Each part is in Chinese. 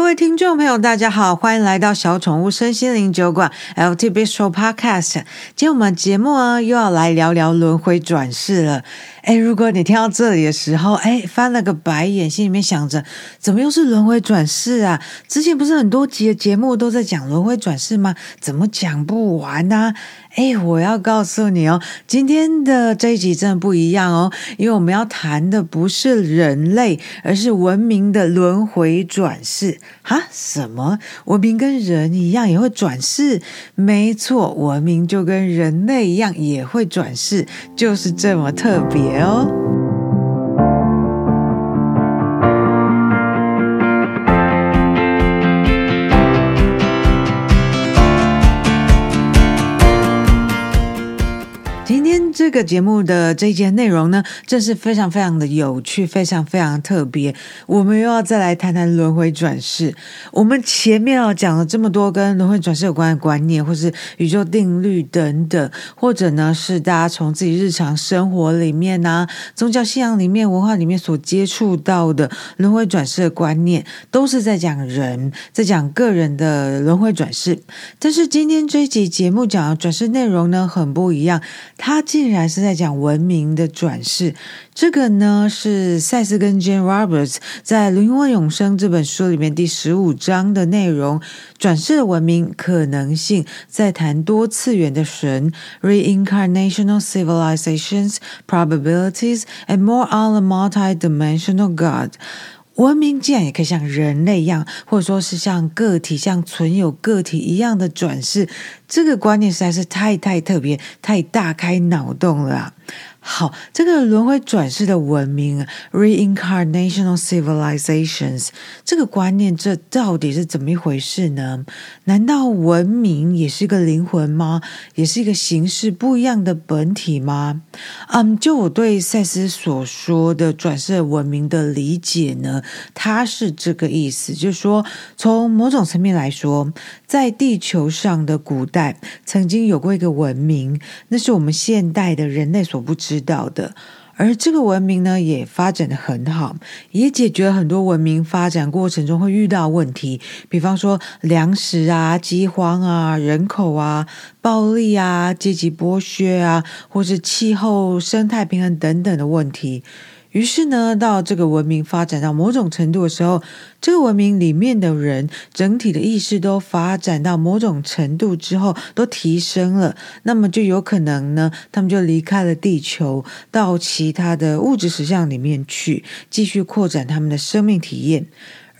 各位听众朋友，大家好，欢迎来到小宠物身心灵酒馆 L T B Show Podcast。今天我们节目呢又要来聊聊轮回转世了。哎，如果你听到这里的时候，哎，翻了个白眼，心里面想着，怎么又是轮回转世啊？之前不是很多集的节目都在讲轮回转世吗？怎么讲不完呢？哎，我要告诉你哦，今天的这一集真的不一样哦，因为我们要谈的不是人类，而是文明的轮回转世。哈？什么？文明跟人一样也会转世？没错，文明就跟人类一样也会转世，就是这么特别哦。这个节目的这一节内容呢，真是非常非常的有趣，非常非常特别。我们又要再来谈谈轮回转世。我们前面啊讲了这么多跟轮回转世有关的观念，或是宇宙定律等等，或者呢是大家从自己日常生活里面啊、宗教信仰里面、文化里面所接触到的轮回转世的观念，都是在讲人，在讲个人的轮回转世。但是今天这一集节目讲的转世内容呢，很不一样，它竟然。还是在讲文明的转世，这个呢是赛斯跟 Jane Roberts 在《灵魂永生》这本书里面第十五章的内容。转世的文明可能性，在谈多次元的神 （reincarnational civilizations, probabilities, and more on the multi-dimensional God）。文明竟然也可以像人类一样，或者说是像个体、像存有个体一样的转世，这个观念实在是太太特别、太大开脑洞了。好，这个轮回转世的文明 （reincarnational civilizations） 这个观念，这到底是怎么一回事呢？难道文明也是一个灵魂吗？也是一个形式不一样的本体吗？嗯，就我对赛斯所说的转世文明的理解呢，它是这个意思，就是说，从某种层面来说，在地球上的古代曾经有过一个文明，那是我们现代的人类所不知。知道的，而这个文明呢，也发展的很好，也解决了很多文明发展过程中会遇到问题，比方说粮食啊、饥荒啊、人口啊、暴力啊、阶级剥削啊，或是气候、生态平衡等等的问题。于是呢，到这个文明发展到某种程度的时候，这个文明里面的人整体的意识都发展到某种程度之后，都提升了，那么就有可能呢，他们就离开了地球，到其他的物质实相里面去，继续扩展他们的生命体验。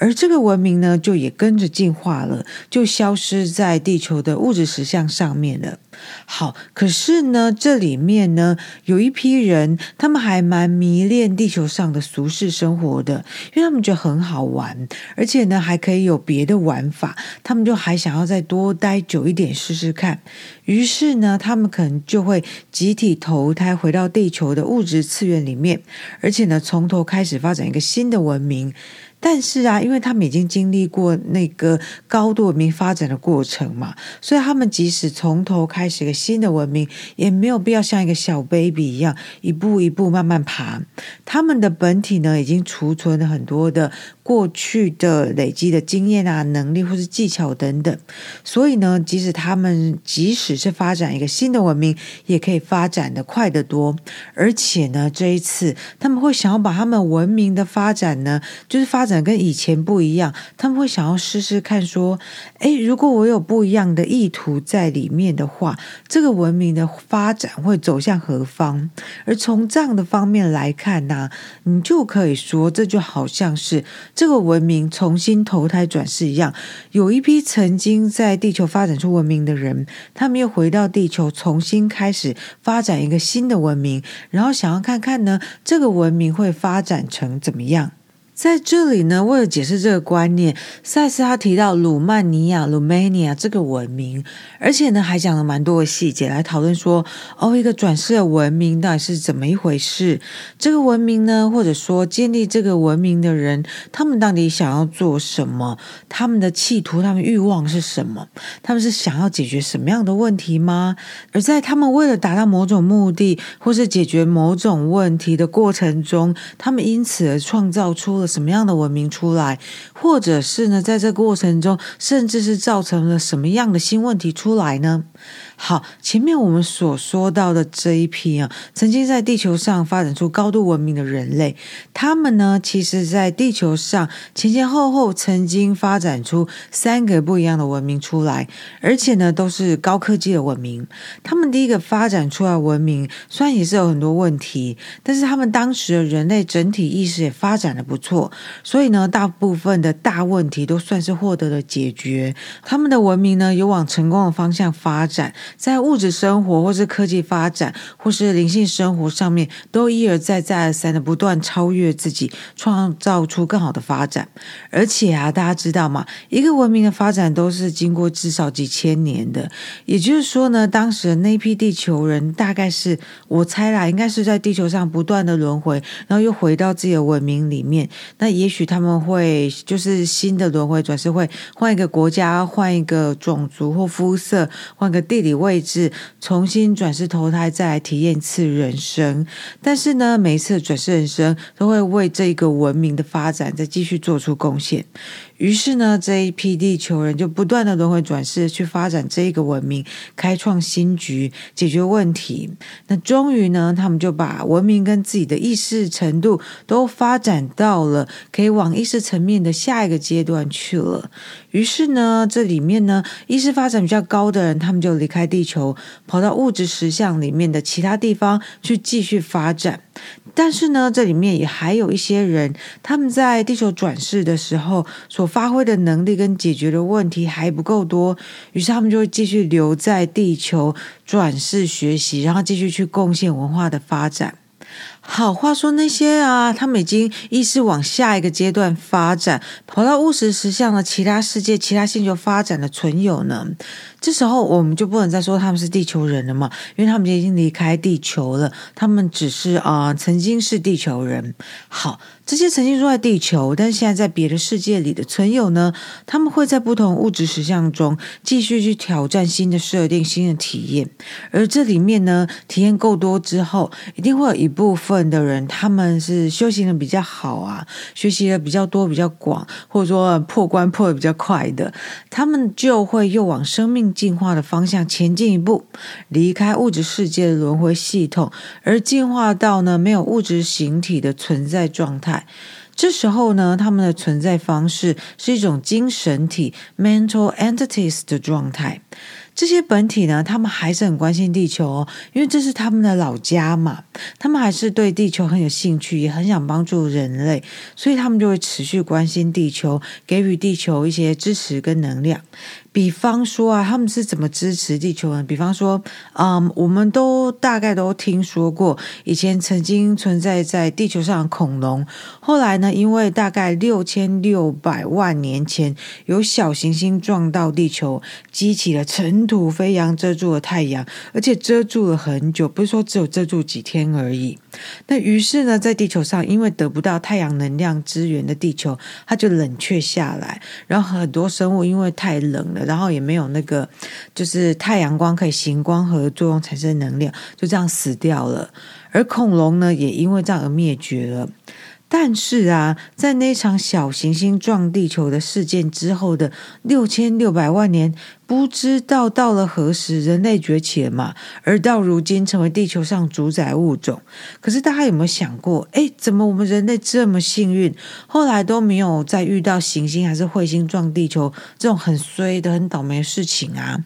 而这个文明呢，就也跟着进化了，就消失在地球的物质实像上面了。好，可是呢，这里面呢，有一批人，他们还蛮迷恋地球上的俗世生活的，因为他们觉得很好玩，而且呢，还可以有别的玩法，他们就还想要再多待久一点试试看。于是呢，他们可能就会集体投胎回到地球的物质次元里面，而且呢，从头开始发展一个新的文明。但是啊，因为他们已经经历过那个高度文明发展的过程嘛，所以他们即使从头开始一个新的文明，也没有必要像一个小 baby 一样一步一步慢慢爬。他们的本体呢，已经储存了很多的过去的累积的经验啊、能力或是技巧等等。所以呢，即使他们即使是发展一个新的文明，也可以发展的快得多。而且呢，这一次他们会想要把他们文明的发展呢，就是发展。跟以前不一样，他们会想要试试看，说：哎，如果我有不一样的意图在里面的话，这个文明的发展会走向何方？而从这样的方面来看呢，你就可以说，这就好像是这个文明重新投胎转世一样，有一批曾经在地球发展出文明的人，他们又回到地球，重新开始发展一个新的文明，然后想要看看呢，这个文明会发展成怎么样？在这里呢，为了解释这个观念，赛斯他提到鲁曼尼亚 （Romania） 这个文明，而且呢还讲了蛮多的细节来讨论说，哦，一个转世的文明到底是怎么一回事？这个文明呢，或者说建立这个文明的人，他们到底想要做什么？他们的企图、他们欲望是什么？他们是想要解决什么样的问题吗？而在他们为了达到某种目的，或是解决某种问题的过程中，他们因此而创造出了。什么样的文明出来，或者是呢，在这个过程中，甚至是造成了什么样的新问题出来呢？好，前面我们所说到的这一批啊，曾经在地球上发展出高度文明的人类，他们呢，其实在地球上前前后后曾经发展出三个不一样的文明出来，而且呢，都是高科技的文明。他们第一个发展出来文明，虽然也是有很多问题，但是他们当时的人类整体意识也发展的不错，所以呢，大部分的大问题都算是获得了解决。他们的文明呢，有往成功的方向发展。在物质生活，或是科技发展，或是灵性生活上面，都一而再、再而三的不断超越自己，创造出更好的发展。而且啊，大家知道吗？一个文明的发展都是经过至少几千年的。也就是说呢，当时的那批地球人，大概是我猜啦，应该是在地球上不断的轮回，然后又回到自己的文明里面。那也许他们会就是新的轮回转世，会换一个国家，换一个种族或肤色，换个地理位置，重新转世投胎，再来体验次人生。但是呢，每一次转世人生都会为这个文明的发展再继续做出贡献。于是呢，这一批地球人就不断的轮回转世，去发展这一个文明，开创新局，解决问题。那终于呢，他们就把文明跟自己的意识程度都发展到了可以往意识层面的下一个阶段去了。于是呢，这里面呢，意识发展比较高的人，他们就离开地球，跑到物质实相里面的其他地方去继续发展。但是呢，这里面也还有一些人，他们在地球转世的时候所发挥的能力跟解决的问题还不够多，于是他们就会继续留在地球转世学习，然后继续去贡献文化的发展。好，话说那些啊，他们已经意识往下一个阶段发展，跑到物质实相的其他世界、其他星球发展的存有呢？这时候我们就不能再说他们是地球人了嘛，因为他们已经离开地球了，他们只是啊、曾经是地球人。好，这些曾经住在地球，但现在在别的世界里的存有呢，他们会在不同物质实相中继续去挑战新的设定、新的体验。而这里面呢，体验够多之后，一定会有一部分的人，他们是修行的比较好啊，学习的比较多、比较广，或者说破关破的比较快的，他们就会又往生命。进化的方向前进一步，离开物质世界的轮回系统，而进化到呢没有物质形体的存在状态。这时候呢，他们的存在方式是一种精神体 （mental entities） 的状态。这些本体呢，他们还是很关心地球哦，因为这是他们的老家嘛。他们还是对地球很有兴趣，也很想帮助人类，所以他们就会持续关心地球，给予地球一些支持跟能量。比方说啊，他们是怎么支持地球呢？比方说，嗯，我们都大概都听说过，以前曾经存在在地球上的恐龙，后来呢，因为大概六千六百万年前有小行星撞到地球，激起了尘土飞扬，遮住了太阳，而且遮住了很久，不是说只有遮住几天而已。那于是呢，在地球上，因为得不到太阳能量支援的地球，它就冷却下来，然后很多生物因为太冷了。然后也没有那个，就是太阳光可以行光合作用产生能量，就这样死掉了。而恐龙呢，也因为这样而灭绝了。但是啊，在那场小行星撞地球的事件之后的六千六百万年。不知道到了何时，人类崛起了嘛？而到如今，成为地球上主宰物种。可是大家有没有想过，诶，怎么我们人类这么幸运，后来都没有再遇到行星还是彗星撞地球这种很衰的、很倒霉的事情啊？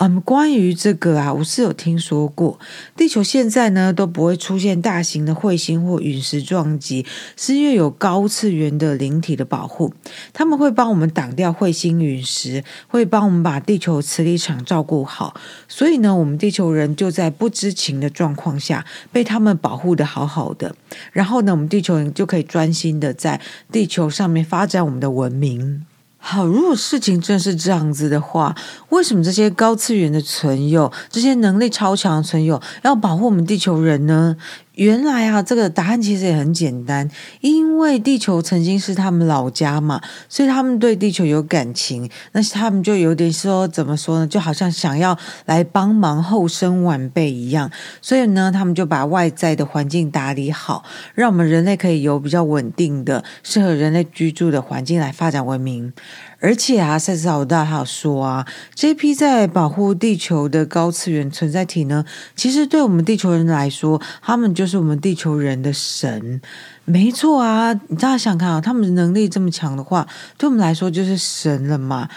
嗯，关于这个啊，我是有听说过，地球现在呢都不会出现大型的彗星或陨石撞击，是因为有高次元的灵体的保护，他们会帮我们挡掉彗星、陨石，会帮我们把地。地球磁力场照顾好，所以呢，我们地球人就在不知情的状况下被他们保护得好好的。然后呢，我们地球人就可以专心的在地球上面发展我们的文明。好，如果事情真是这样子的话，为什么这些高次元的存有、这些能力超强的存有要保护我们地球人呢？原来啊，这个答案其实也很简单，因为地球曾经是他们老家嘛，所以他们对地球有感情，那他们就有点说怎么说呢，就好像想要来帮忙后生晚辈一样，所以呢，他们就把外在的环境打理好，让我们人类可以有比较稳定的、适合人类居住的环境来发展文明。而且啊，赛斯老大他有说啊，这批在保护地球的高次元存在体呢，其实对我们地球人来说，他们就是我们地球人的神。没错啊，你大家想看啊，他们的能力这么强的话，对我们来说就是神了嘛。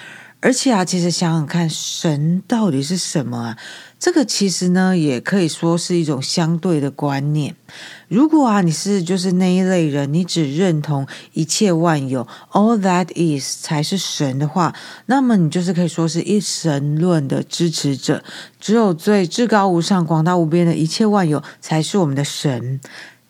而且啊，其实想想看，神到底是什么啊？这个其实呢，也可以说是一种相对的观念。如果啊，你是就是那一类人，你只认同一切万有，all that is 才是神的话，那么你就是可以说是一神论的支持者。只有最至高无上、广大无边的一切万有才是我们的神。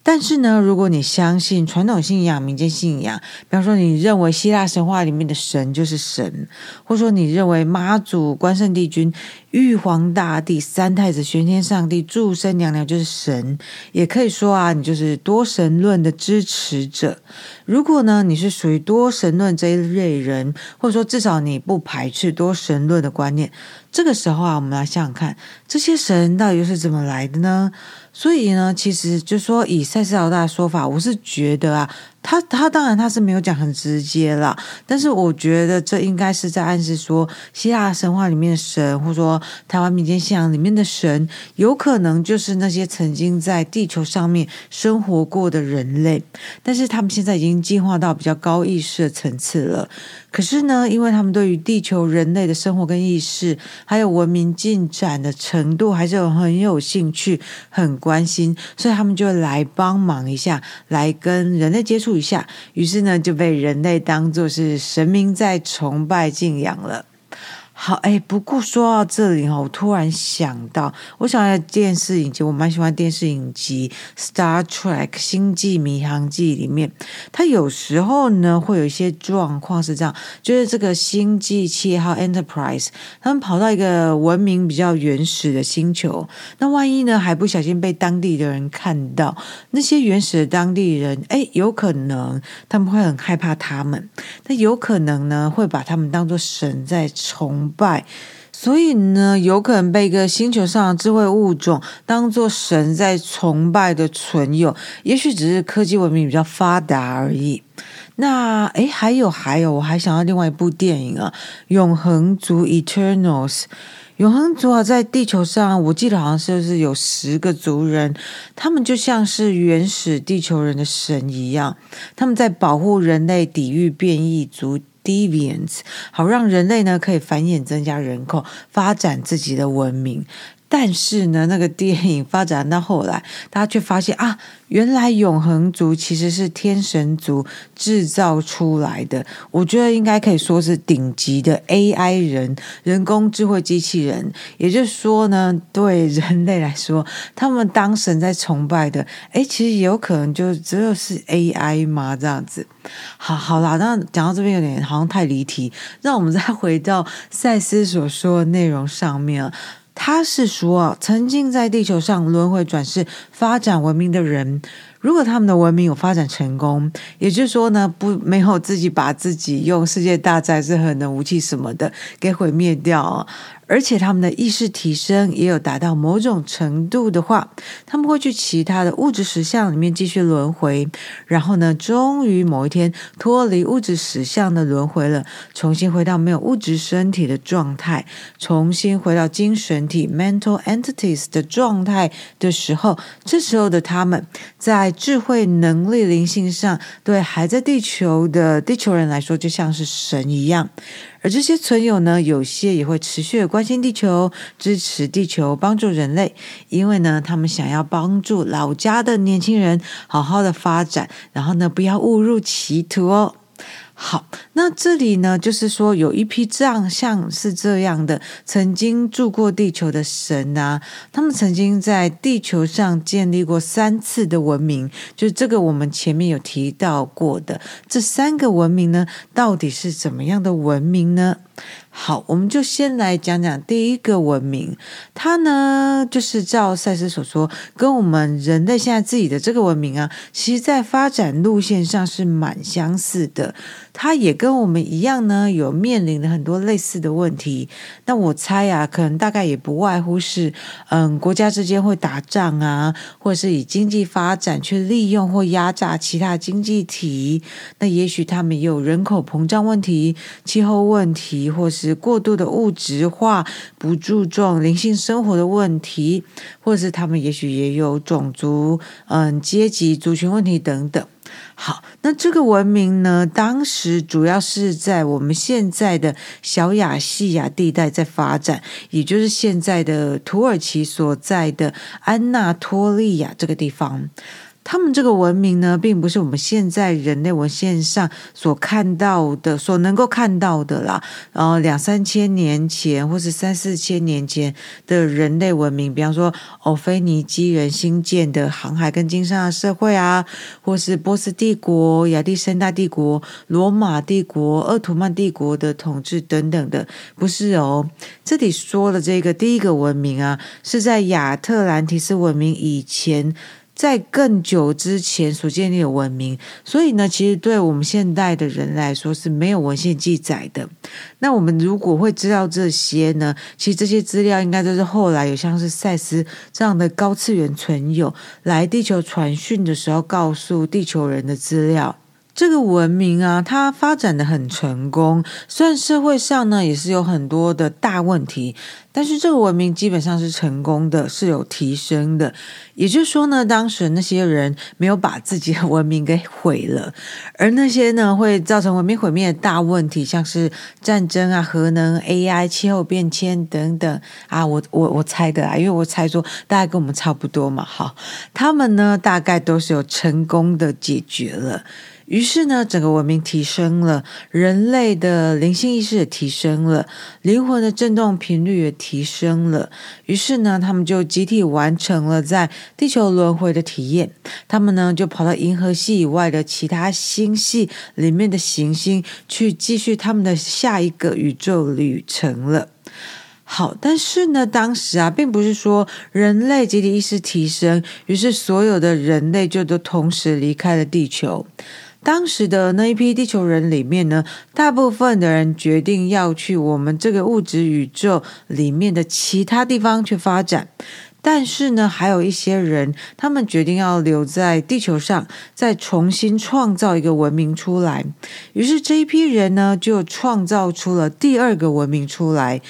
但是呢，如果你相信传统信仰、民间信仰，比方说你认为希腊神话里面的神就是神，或者说你认为妈祖、关圣帝君、玉皇大帝、三太子、玄天上帝、注生娘娘就是神，也可以说啊，你就是多神论的支持者。如果呢，你是属于多神论这一类人，或者说至少你不排斥多神论的观念，这个时候啊，我们来想想看，这些神到底又是怎么来的呢？所以呢，其实就说以赛斯老大的说法，我是觉得啊。他他当然他是没有讲很直接啦，但是我觉得这应该是在暗示说，希腊神话里面的神，或者说台湾民间信仰里面的神，有可能就是那些曾经在地球上面生活过的人类，但是他们现在已经进化到比较高意识的层次了。可是呢，因为他们对于地球人类的生活跟意识，还有文明进展的程度，还是有很有兴趣、很关心，所以他们就来帮忙一下，来跟人类接触一下，于是呢，就被人类当作是神明在崇拜敬仰了。好，哎，不过说到这里哈，我突然想到，我想在电视影集，我蛮喜欢电视影集《Star Trek》星际迷航记里面，它有时候呢会有一些状况是这样，就是这个星际七号 Enterprise，他们跑到一个文明比较原始的星球，那万一呢还不小心被当地的人看到，那些原始的当地人，哎，有可能他们会很害怕他们，那有可能呢会把他们当做神在崇拜，所以呢，有可能被一个星球上的智慧物种当做神在崇拜的存有，也许只是科技文明比较发达而已。那诶，还有还有，我还想到另外一部电影啊，《永恒族》（Eternals）。永恒族啊，在地球上，我记得好像是是有十个族人，他们就像是原始地球人的神一样，他们在保护人类，抵御变异族。Deviants，好让人类呢可以繁衍、增加人口，发展自己的文明。但是呢，那个电影发展到后来，大家却发现啊，原来永恒族其实是天神族制造出来的。我觉得应该可以说是顶级的 AI 人，人工智慧机器人。也就是说呢，对人类来说，他们当神在崇拜的，诶，其实有可能就只有是 AI 嘛，这样子。好好啦，那讲到这边有点好像太离题，让我们再回到赛斯所说的内容上面。他是说，曾经在地球上轮回转世、发展文明的人，如果他们的文明有发展成功，也就是说呢，不没有自己把自己用世界大战是核能武器什么的给毁灭掉。而且他们的意识提升也有达到某种程度的话，他们会去其他的物质实相里面继续轮回，然后呢，终于某一天脱离物质实相的轮回了，重新回到没有物质身体的状态，重新回到精神体 （mental entities） 的状态的时候，这时候的他们在智慧、能力、灵性上，对还在地球的地球人来说，就像是神一样。而这些存友呢，有些也会持续的关心地球，支持地球，帮助人类，因为呢，他们想要帮助老家的年轻人好好的发展，然后呢，不要误入歧途哦。好，那这里呢，就是说有一批这样像是这样的曾经住过地球的神啊，他们曾经在地球上建立过三次的文明，就是这个我们前面有提到过的这三个文明呢，到底是怎么样的文明呢？好，我们就先来讲讲第一个文明，它呢就是照赛斯所说，跟我们人类现在自己的这个文明啊，其实在发展路线上是蛮相似的。他也跟我们一样呢，有面临的很多类似的问题。那我猜啊，可能大概也不外乎是，嗯，国家之间会打仗啊，或者是以经济发展去利用或压榨其他经济体。那也许他们也有人口膨胀问题、气候问题，或是。过度的物质化，不注重灵性生活的问题，或是他们也许也有种族、嗯阶级、族群问题等等。好，那这个文明呢，当时主要是在我们现在的小亚细亚地带在发展，也就是现在的土耳其所在的安纳托利亚这个地方。他们这个文明呢，并不是我们现在人类文献上所看到的、所能够看到的啦。然后两三千年前，或是三四千年前的人类文明，比方说欧菲尼基人兴建的航海跟经商的社会啊，或是波斯帝国、亚历山大帝国、罗马帝国、鄂图曼帝国的统治等等的，不是哦。这里说的这个第一个文明啊，是在亚特兰提斯文明以前。在更久之前所建立的文明，所以呢，其实对我们现代的人来说是没有文献记载的。那我们如果会知道这些呢，其实这些资料应该都是后来有像是赛斯这样的高次元存有来地球传讯的时候告诉地球人的资料。这个文明啊，它发展的很成功，虽然社会上呢也是有很多的大问题，但是这个文明基本上是成功的，是有提升的。也就是说呢，当时那些人没有把自己的文明给毁了，而那些呢会造成文明毁灭的大问题，像是战争啊、核能、AI、气候变迁等等啊，我我我猜的啊，因为我猜说大概跟我们差不多嘛，好，他们呢大概都是有成功的解决了。于是呢，整个文明提升了，人类的灵性意识也提升了，灵魂的振动频率也提升了。于是呢，他们就集体完成了在地球轮回的体验。他们呢，就跑到银河系以外的其他星系里面的行星去继续他们的下一个宇宙旅程了。好，但是呢，当时啊，并不是说人类集体意识提升，于是所有的人类就都同时离开了地球。当时的那一批地球人里面呢，大部分的人决定要去我们这个物质宇宙里面的其他地方去发展，但是呢，还有一些人，他们决定要留在地球上，再重新创造一个文明出来。于是这一批人呢，就创造出了第二个文明出来。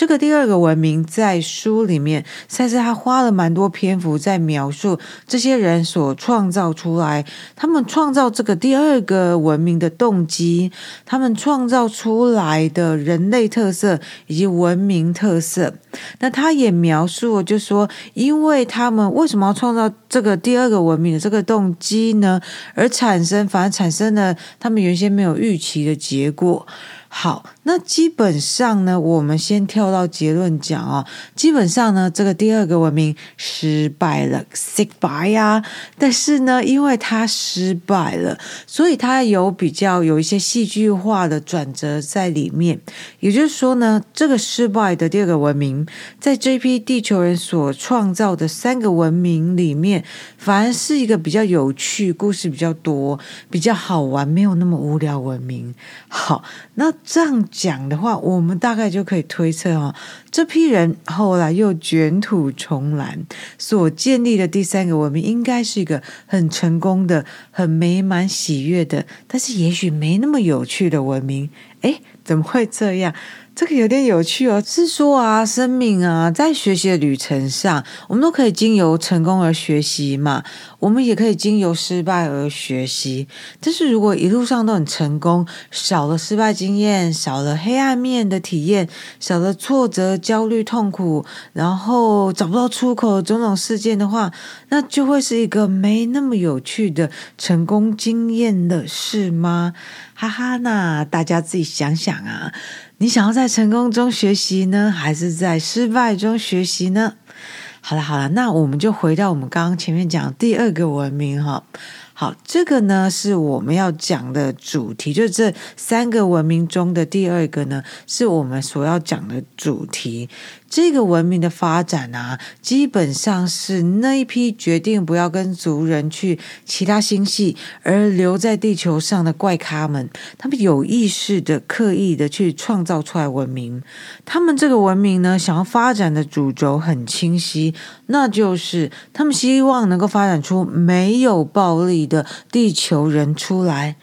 这个第二个文明在书里面，赛斯他花了蛮多篇幅在描述这些人所创造出来，他们创造这个第二个文明的动机，他们创造出来的人类特色以及文明特色。那他也描述，就说，因为他们为什么要创造这个第二个文明的这个动机呢？而产生，反而产生了他们原先没有预期的结果。好，那基本上呢，我们先跳到结论讲啊、基本上呢，这个第二个文明失败了，失败呀。但是呢，因为它失败了，所以它有比较有一些戏剧化的转折在里面。也就是说呢，这个失败的第二个文明，在这批地球人所创造的三个文明里面，反而是一个比较有趣、故事比较多、比较好玩、没有那么无聊文明。好，那。这样讲的话，我们大概就可以推测哦，这批人后来又卷土重来，所建立的第三个文明，应该是一个很成功的、很美满喜悦的，但是也许没那么有趣的文明。诶，怎么会这样？这个有点有趣哦，是说啊，生命啊，在学习的旅程上，我们都可以经由成功而学习嘛，我们也可以经由失败而学习。但是如果一路上都很成功，少了失败经验，少了黑暗面的体验，少了挫折、焦虑、痛苦，然后找不到出口种种事件的话，那就会是一个没那么有趣的成功经验的事吗？哈哈，那大家自己想想啊。你想要在成功中学习呢，还是在失败中学习呢？好了好了，那我们就回到我们刚刚前面讲第二个文明哈。好，这个呢是我们要讲的主题，就这三个文明中的第二个呢，是我们所要讲的主题。这个文明的发展啊，基本上是那一批决定不要跟族人去其他星系，而留在地球上的怪咖们，他们有意识的、刻意的去创造出来文明。他们这个文明呢，想要发展的主轴很清晰，那就是他们希望能够发展出没有暴力的地球人出来。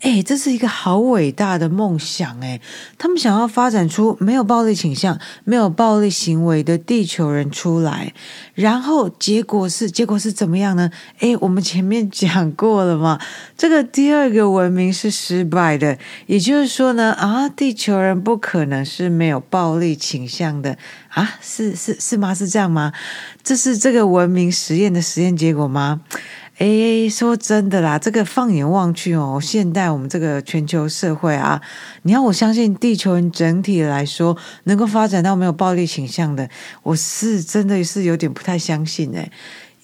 哎，这是一个好伟大的梦想哎！他们想要发展出没有暴力倾向、没有暴力行为的地球人出来，然后结果是结果是怎么样呢？哎，我们前面讲过了嘛，这个第二个文明是失败的，也就是说呢，啊，地球人不可能是没有暴力倾向的啊？是是是吗？是这样吗？这是这个文明实验的实验结果吗？诶，说真的啦，这个放眼望去哦，现代我们这个全球社会啊，你要我相信地球人整体来说能够发展到没有暴力倾向的，我是真的是有点不太相信诶。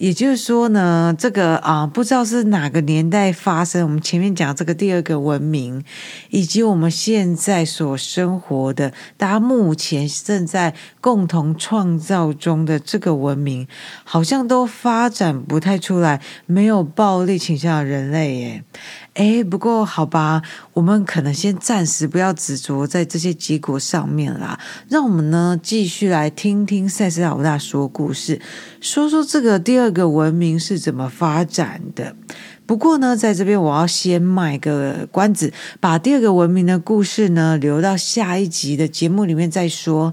也就是说呢，这个啊，不知道是哪个年代发生。我们前面讲这个第二个文明，以及我们现在所生活的，大家目前正在共同创造中的这个文明，好像都发展不太出来，没有暴力倾向的人类耶。诶，不过好吧，我们可能先暂时不要执着在这些结果上面啦。让我们呢继续来听听塞斯老大说故事，说说这个第二个文明是怎么发展的。不过呢，在这边我要先卖个关子，把第二个文明的故事呢留到下一集的节目里面再说。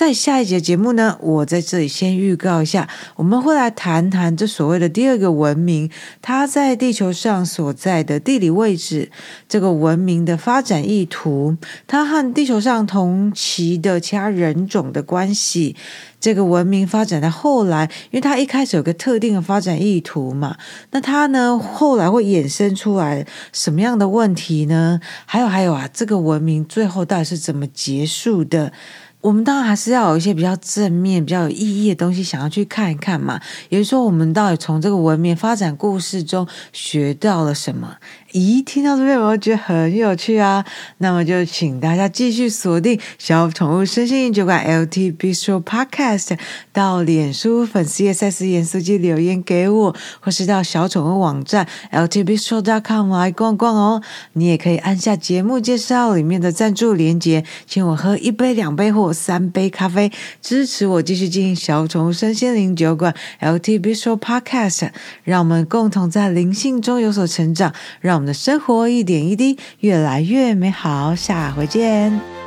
在下一节节目呢，我在这里先预告一下，我们会来谈谈这所谓的第二个文明，它在地球上所在的地理位置，这个文明的发展意图，它和地球上同期的其他人种的关系，这个文明发展到后来，因为它一开始有个特定的发展意图嘛，那它呢后来会衍生出来什么样的问题呢？还有还有啊，这个文明最后到底是怎么结束的？我们当然还是要有一些比较正面、比较有意义的东西，想要去看一看嘛。也就是说，我们到底从这个文明发展故事中学到了什么？咦，听到这边有没有觉得很有趣啊？那么就请大家继续锁定小宠物身心灵酒馆 LT Bistro Podcast，到脸书粉丝页赛斯盐酥鸡留言给我，或是到小宠物网站 LTBistro.com 来逛逛哦。你也可以按下节目介绍里面的赞助连结，请我喝一杯、两杯或三杯咖啡，支持我继续经营小宠物身心灵酒馆 LT Bistro Podcast，让我们共同在灵性中有所成长，让。我们的生活一点一滴越来越美好，下回见。